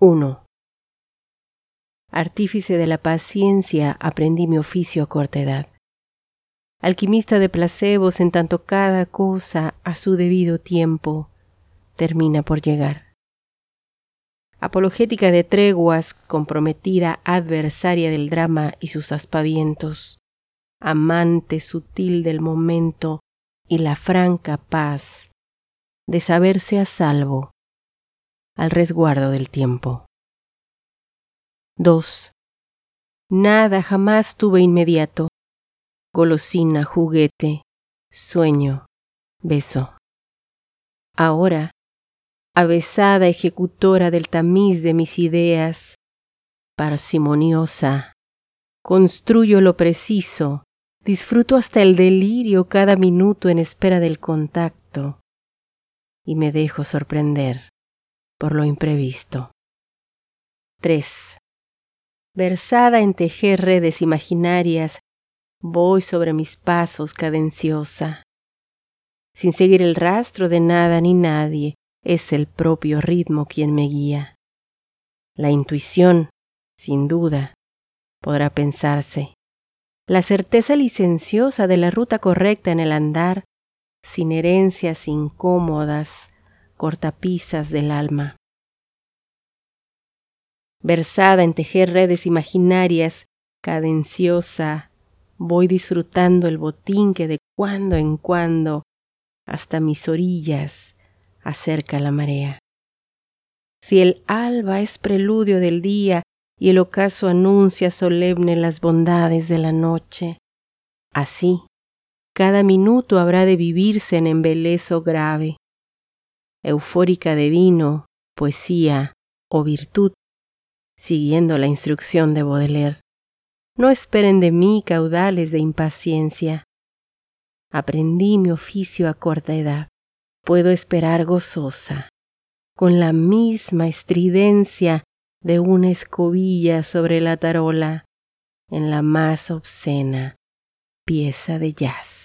1. Artífice de la paciencia aprendí mi oficio a corta edad. Alquimista de placebos en tanto cada cosa a su debido tiempo termina por llegar. Apologética de treguas, comprometida adversaria del drama y sus aspavientos, amante sutil del momento y la franca paz de saberse a salvo al resguardo del tiempo. 2. Nada jamás tuve inmediato, golosina, juguete, sueño, beso. Ahora, avesada ejecutora del tamiz de mis ideas, parsimoniosa, construyo lo preciso, disfruto hasta el delirio cada minuto en espera del contacto y me dejo sorprender por lo imprevisto. 3. Versada en tejer redes imaginarias, voy sobre mis pasos cadenciosa. Sin seguir el rastro de nada ni nadie, es el propio ritmo quien me guía. La intuición, sin duda, podrá pensarse. La certeza licenciosa de la ruta correcta en el andar, sin herencias incómodas, cortapisas del alma. Versada en tejer redes imaginarias, cadenciosa, voy disfrutando el botín que de cuando en cuando hasta mis orillas acerca la marea. Si el alba es preludio del día y el ocaso anuncia solemne las bondades de la noche, así cada minuto habrá de vivirse en embelezo grave, eufórica de vino, poesía o virtud, siguiendo la instrucción de Baudelaire. No esperen de mí caudales de impaciencia. Aprendí mi oficio a corta edad. Puedo esperar gozosa, con la misma estridencia de una escobilla sobre la tarola, en la más obscena pieza de jazz.